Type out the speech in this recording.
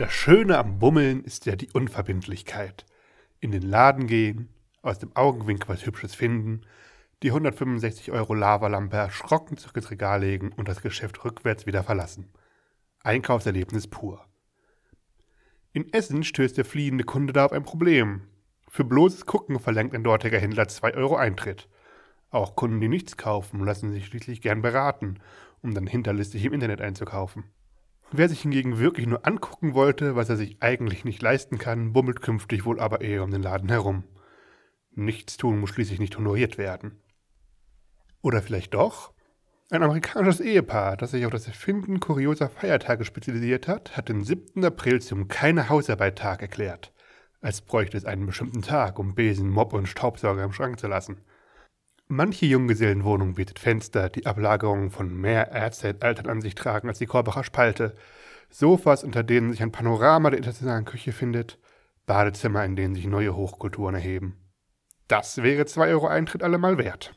Das Schöne am Bummeln ist ja die Unverbindlichkeit. In den Laden gehen, aus dem Augenwinkel was Hübsches finden, die 165 Euro Lavalampe erschrocken zurück ins Regal legen und das Geschäft rückwärts wieder verlassen. Einkaufserlebnis pur. In Essen stößt der fliehende Kunde da auf ein Problem. Für bloßes Gucken verlangt ein dortiger Händler 2 Euro Eintritt. Auch Kunden, die nichts kaufen, lassen sich schließlich gern beraten, um dann hinterlistig im Internet einzukaufen. Wer sich hingegen wirklich nur angucken wollte, was er sich eigentlich nicht leisten kann, bummelt künftig wohl aber eher um den Laden herum. Nichts tun muss schließlich nicht honoriert werden. Oder vielleicht doch? Ein amerikanisches Ehepaar, das sich auf das Erfinden kurioser Feiertage spezialisiert hat, hat den 7. April zum Keine Hausarbeit-Tag erklärt, als bräuchte es einen bestimmten Tag, um Besen, Mob und Staubsauger im Schrank zu lassen. Manche Junggesellenwohnung bietet Fenster, die Ablagerungen von mehr Erdzeitaltern an sich tragen als die Korbacher Spalte, Sofas, unter denen sich ein Panorama der internationalen Küche findet, Badezimmer, in denen sich neue Hochkulturen erheben. Das wäre 2 Euro Eintritt allemal wert.